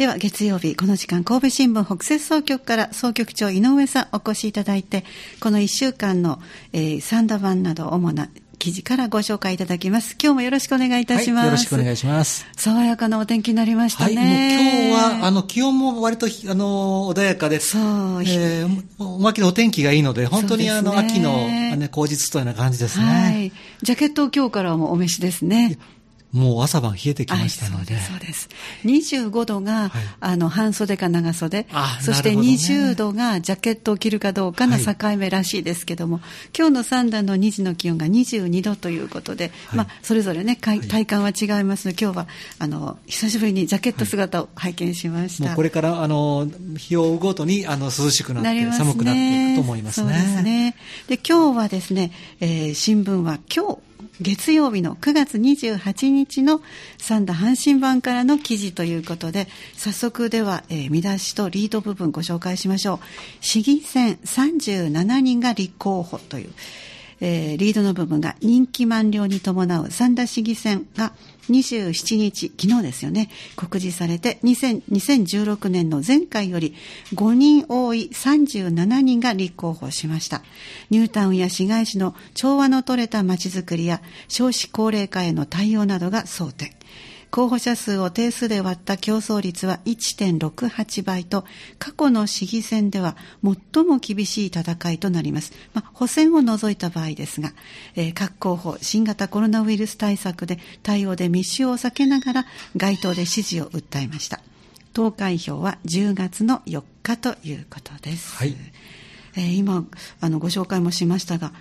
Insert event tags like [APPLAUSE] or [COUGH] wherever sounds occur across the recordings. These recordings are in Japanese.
では月曜日この時間神戸新聞北摂総局から総局長井上さんお越しいただいてこの1週間の、えー、サンダ版など主な記事からご紹介いただきます。今日もよろしくお願いいたします。はい、よろしくお願いします。爽やかなお天気になりましたね。はい、今日は、あの、気温も割と、あの、穏やかで、そう。えー、おまけのお天気がいいので、本当に、ね、あの、秋の、ね、口実というような感じですね。はい。ジャケットを今日からもお召しですね。もう朝晩冷えてきましたので。そうです。25度が、はい、あの、半袖か長袖。そして20度がジャケットを着るかどうかの境目らしいですけども、はい、今日の三段の2時の気温が22度ということで、はい、まあ、それぞれね、体感は違いますので、今日は、あの、久しぶりにジャケット姿を拝見しました。もうこれから、あの、日を追うごとに、あの、涼しくなって、寒くなっていくと思いますね。そうですね。で、今日はですね、えー、新聞は今日、月曜日の9月28日日の三田阪神版からの記事ということで、早速では、えー、見出しとリード部分ご紹介しましょう。市議選37人が立候補という、えー、リードの部分が任期満了に伴う三田市議選が27日、昨日ですよね、告示されて、2016年の前回より5人多い37人が立候補しました。ニュータウンや市街地の調和の取れた街づくりや少子高齢化への対応などが争点。候補者数を定数で割った競争率は1.68倍と、過去の市議選では最も厳しい戦いとなります。まあ、補選を除いた場合ですが、えー、各候補、新型コロナウイルス対策で対応で密集を避けながら街頭で支持を訴えました。投開票は10月の4日ということです。はい。えー、今、あの、ご紹介もしましたが、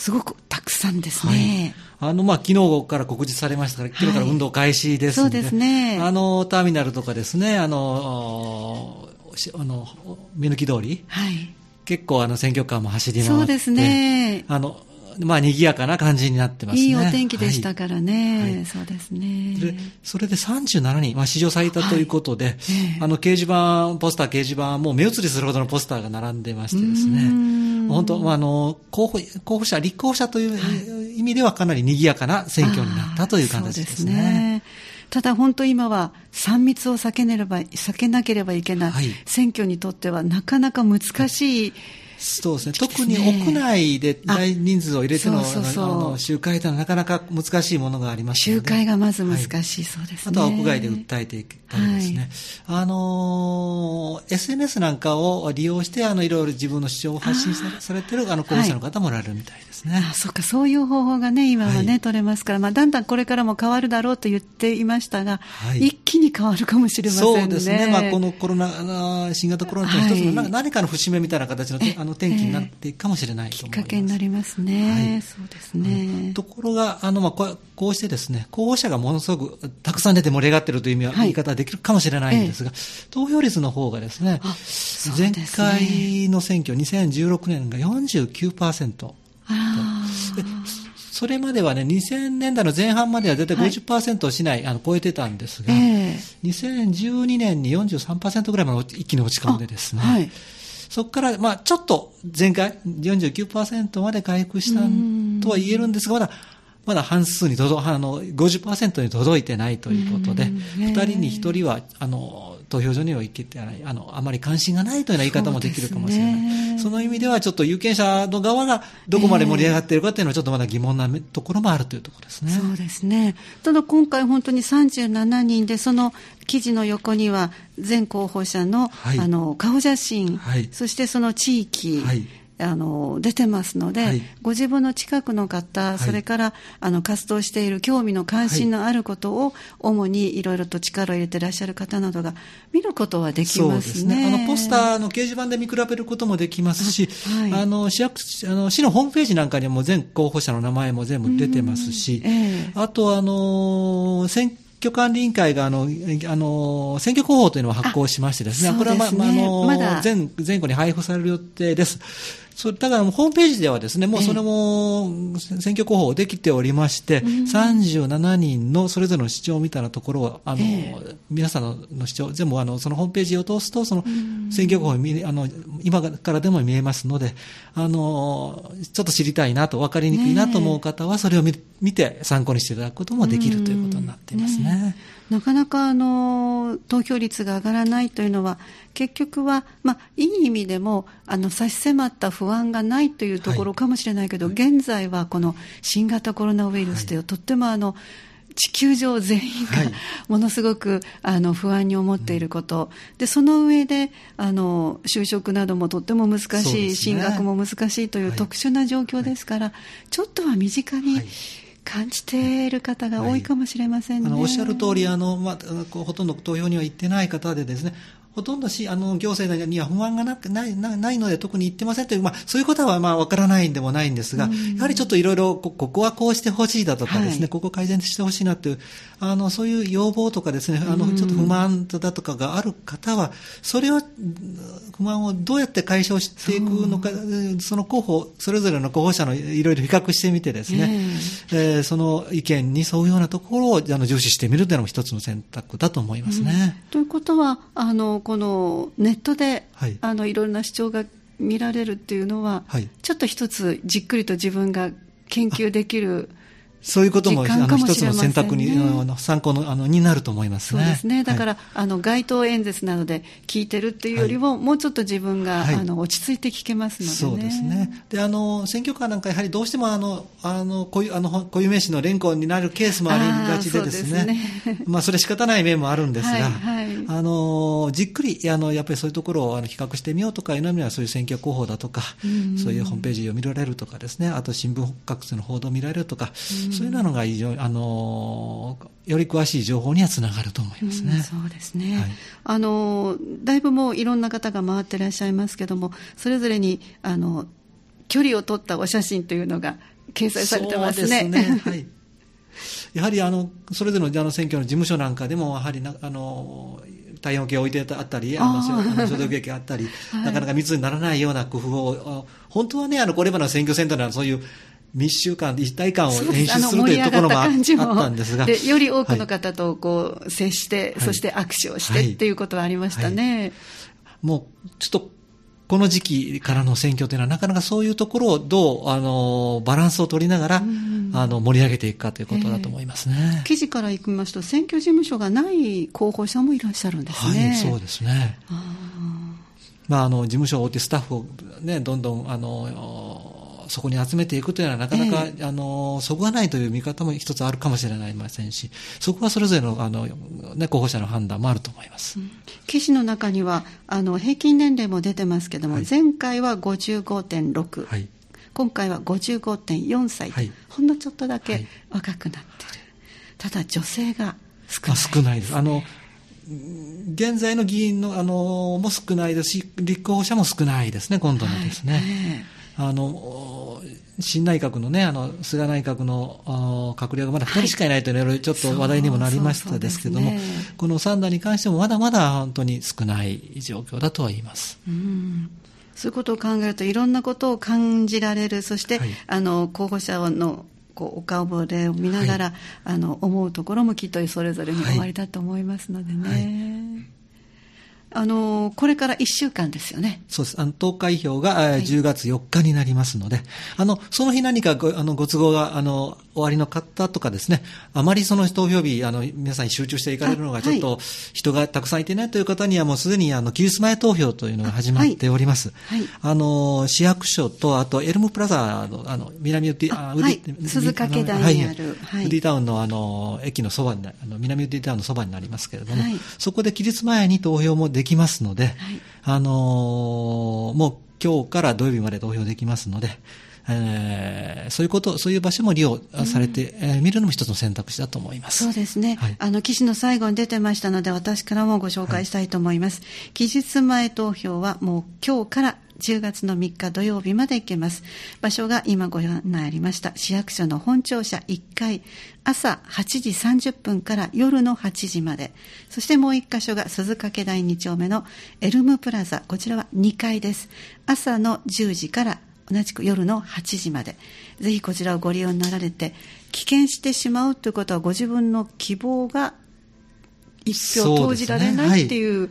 すごくたくさんですね。はい、あの、まあ、昨日から告示されましたから、昨日から運動開始ですので、はい、そうですね。あの、ターミナルとかですね、あの、あの、目抜き通り、はい、結構あの選挙カーも走り回って、そうですね。あの、まあ、賑やかな感じになってますね。いいお天気でしたからね。はい、そうですね。で、それで37人、まあ、史上最多ということで、はい。あの、掲示板、ポスター、掲示板、もう目移りするほどのポスターが並んでましてですね、本当、まあ、あの、候補、候補者、立候補者という意味ではかなり賑やかな選挙になったという形ですね。ね。ただ本当今は3密を避けねば避けなければいけない、選挙にとってはなかなか難しい、そうですね。特に屋内で大人数を入れての集会というのはなかなか難しいものがあります集会がまず難しい、そうですね。あとは屋外で訴えていたりですね。はい、あのー、SNS なんかを利用して、あの、いろいろ自分の主張を発信されてる、あの、候補者の方もおられるみたいですね。あそうか、そういう方法がね、今はね、はい、取れますから、まあ、だんだんこれからも変わるだろうと言っていましたが、はい、一気に変わるかもしれませんね。そうですね。まあ、このコロナ、新型コロナという一つの、何かの節目みたいな形の、あの、転機になっていくかもしれないと思います。きっかけになりますね。はい、そうですね。ところが、あの、まあ、ここうしてですね、候補者がものすごくたくさん出て盛り上がっているという意味は、言い方はできるかもしれないんですが、投票率の方がですね、前回の選挙、2016年が49%。それまではね、2000年代の前半までは絶対50%をしない、はい、あの超えてたんですが、えー、2012年に43%ぐらいまで一気に落ち込んでですね、はい、そこから、まあ、ちょっと前回49%まで回復したとは言えるんですが、まだまだ半数に届、あの、50%に届いてないということで、二人に一人は、あの、投票所には行けてない、あの、あまり関心がないというような言い方もできるかもしれない。そ、ね,、の意味では、ちょっと有権者の側がどこまで盛り上がっているかというのは、ちょっとまだ疑問なところもあるというところですね。そうですね。ただ今回本当に37人で、その記事の横には、全候補者の、はい、あの、顔写真、はい、そしてその地域、はいあの出てますので、はい、ご自分の近くの方、それからあの活動している興味の関心のあることを、主にいろいろと力を入れてらっしゃる方などが見ることはできますね。あのポスターの掲示板で見比べることもできますし、はい、あの市役あの市のホームページなんかにも全候補者の名前も全部出てますし、えー、あとあの選挙管理委員会があの、あの、選挙広報というのを発行しましてですね、これはま、まあの、ま、全、全国に配布される予定です。そただ、ホームページではですね、もうそれも選挙候補できておりまして、えー、37人のそれぞれの主張みたいなところを、あの、えー、皆さんの主張、全部あの、そのホームページを通すと、その、選挙法あの今からでも見えますのであの、ちょっと知りたいなと、分かりにくいなと思う方は、それを見見て参考にしていただくこともできるということになっていますね。ねなかなかあの投票率が上がらないというのは、結局は、まあ、いい意味でもあの差し迫った不安がないというところかもしれないけど、はい、現在はこの新型コロナウイルスという、はい、とってもあの地球上全員がものすごくあの不安に思っていること、でその上であの就職などもとっても難しい、ね、進学も難しいという特殊な状況ですから、ちょっとは身近に、感じている方が多いかもしれませんね、はい、あのおっしゃる通りあの、まあ、ほとんど投票には行ってない方でですねほとんどしあの行政には不満がなないないので特に言ってませんという、まあ、そういうことはまあ分からないんでもないんですが、やはりちょっといろいろここはこうしてほしいだとかですね、はい、ここ改善してほしいなというあのそういう要望とかですねあのちょっと不満だとかがある方はそれを不満をどうやって解消していくのかその候補それぞれの候補者のいろいろ比較してみてですね、えー、その意見に沿うようなところをあの重視してみるというのも一つの選択だと思いますね。うん、ということはあのこのネットで、はい、あのいろんな主張が見られるっていうのは、はい、ちょっと一つじっくりと自分が研究できるそういうことも、あの、一つの選択に、あの、参考の、あの、になると思いますね。そうですね。だから、はい、あの、街頭演説などで聞いてるっていうよりも、はい、もうちょっと自分が、はい、あの、落ち着いて聞けますので、ね、そうですね。で、あの、選挙カーなんかやはりどうしても、あの、あの、こういう、あの、固有名詞の連呼になるケースもありがちでですね。すね。まあ、それ仕方ない面もあるんですが、はい、あの、じっくり、あの、やっぱりそういうところを、あの、比較してみようとかいうのには、そういう選挙広報だとか、そういうホームページを見られるとかですね、あと新聞各種の報道を見られるとか、そういうのが非常あのより詳しい情報にはつながると思いますね。うん、そうですね、はい、あのだいぶもういろんな方が回ってらっしゃいますけどもそれぞれにあの距離を取ったお写真というのが掲載されてますね。すね。はい [LAUGHS] やはりあのそれぞれのあの選挙の事務所なんかでもやはりなあの体温計を置いてあったり、あの消毒液があったり、[LAUGHS] はい、なかなか密にならないような工夫を、本当はね、あのこれまでの選挙センターではそういう密集感、一体感を演出するというところもあったんですが。でより多くの方とこう接して、はい、そして握手をして、っていうことはありましたね、はい、もうちょっとこの時期からの選挙というのは、なかなかそういうところをどうあのバランスを取りながら、あの盛り上げていくかということだと思いますね、えー、記事からいきますと、選挙事務所がない候補者もいらっしゃるんですね。はい、そうですね。まあ、あの事務所を置いてスタッフを、ね、どんどんあのそこに集めていくというのはなかなか、えー、あのそぐわないという見方も一つあるかもしれませんしそこはそれぞれのあの、ね、候補者の判断もあると思います、うん、記事の中にはあの平均年齢も出てますけども、はい、前回は55.6、はい、今回は55.4歳、はい、ほんのちょっとだけ若くなってる、ただ女性が少ない、少ないです。あの現在の議員のあのも少ないですし、立候補者も少ないですね、今度のですね。はいあの新内閣のね、あの菅内閣の閣僚がまだ2人しかいないというのちょっと話題にもなりましたですけども、この3段に関してもまだまだ本当に少ない状況だとは言います。うん。そういうことを考えるといろんなことを感じられる。そして、はい、あの候補者のこうお顔ぶれを見ながら、はい、あの思うところもきっとそれぞれに終わりだと思いますのでね。はいあのこれから1週間ですよね。そうです。あの投開票が10月4日になりますので、はい、あのその日何かごあのご都合があの終わりの方とかですね、あまりその投票日あの皆さんに集中していかれるのがちょっと人がたくさんいてないという方にはもうすでにあの期日前投票というのが始まっております。はい、あの市役所とあとエルムプラザのあの南ウディあウディ、鈴掛台にある、はい、ウディタウンのあの駅のそばにあの南ウディタウンのそばになりますけれども、そこで期日前に投票もできますので、はい、あのー、もう今日から土曜日まで投票できますので、えー、そういうこと、そういう場所も利用されて、うん、えー、見るのも一つの選択肢だと思います。そうですね。はい、あの、記事の最後に出てましたので、私からもご紹介したいと思います。はい、期日前投票はもう今日から10月の3日土曜日まで行けます。場所が今ご案内ありました市役所の本庁舎1階、朝8時30分から夜の8時まで。そしてもう1箇所が鈴掛台2丁目のエルムプラザ。こちらは2階です。朝の10時から同じく夜の8時まで。ぜひこちらをご利用になられて、棄権してしまうということはご自分の希望が一票投じられないっていう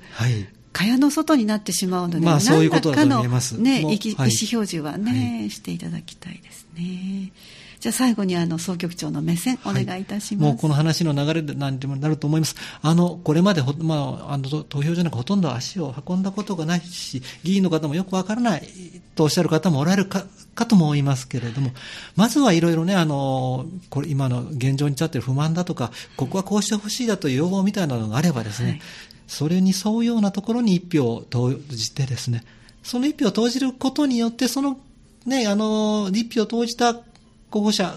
蚊帳の外になってしまうので、まあ、そういうことだと思います。ね、意思表示はね、はい、していただきたいですね。じゃあ最後にあの総局長の目線お願いいたします、はい、もうこの話の流れで何でもなると思います。あの、これまでまあ、あの投票所なんかほとんど足を運んだことがないし、議員の方もよくわからないとおっしゃる方もおられるかかとも思いますけれども、まずはいろいろね、あの、これ今の現状に立っている不満だとか、ここはこうしてほしいだという要望みたいなのがあればですね、はい、それに沿うようなところに一票を投じてですね、その一票を投じることによって、そのね、あの、一票を投じた候補者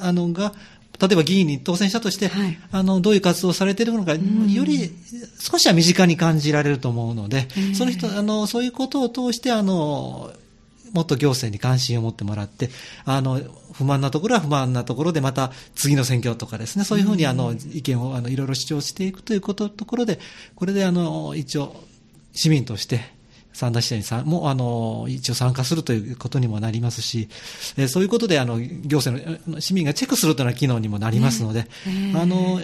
あのが、例えば議員に当選したとして、はい、あのどういう活動をされているのか、より少しは身近に感じられると思うので、その人あのそういうことを通してあのもっと行政に関心を持ってもらって、あの、不満なところは不満なところで、また次の選挙とかですね、そういうふうにあの、意見をあのいろいろ主張していくということ、ところで、これであの、一応、市民として、三田支社にさもあの一応参加するということにもなりますし、えー、そういうことであの行政の市民がチェックするというような機能にもなりますので、ね、あの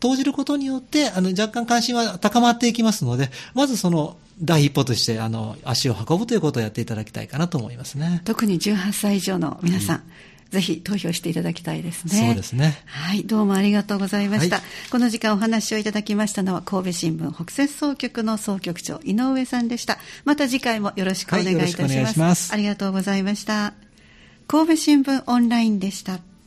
投じることによってあの若干関心は高まっていきますので、まずその第一歩としてあの足を運ぶということをやっていただきたいかなと思いますね。特に18歳以上の皆さん、うんぜひ投票していただきたいですね。そうですね。はい、どうもありがとうございました。はい、この時間お話をいただきましたのは神戸新聞北摂総局の総局長井上さんでした。また次回もよろしくお願いいたします。はい、ますありがとうございました。神戸新聞オンラインでした。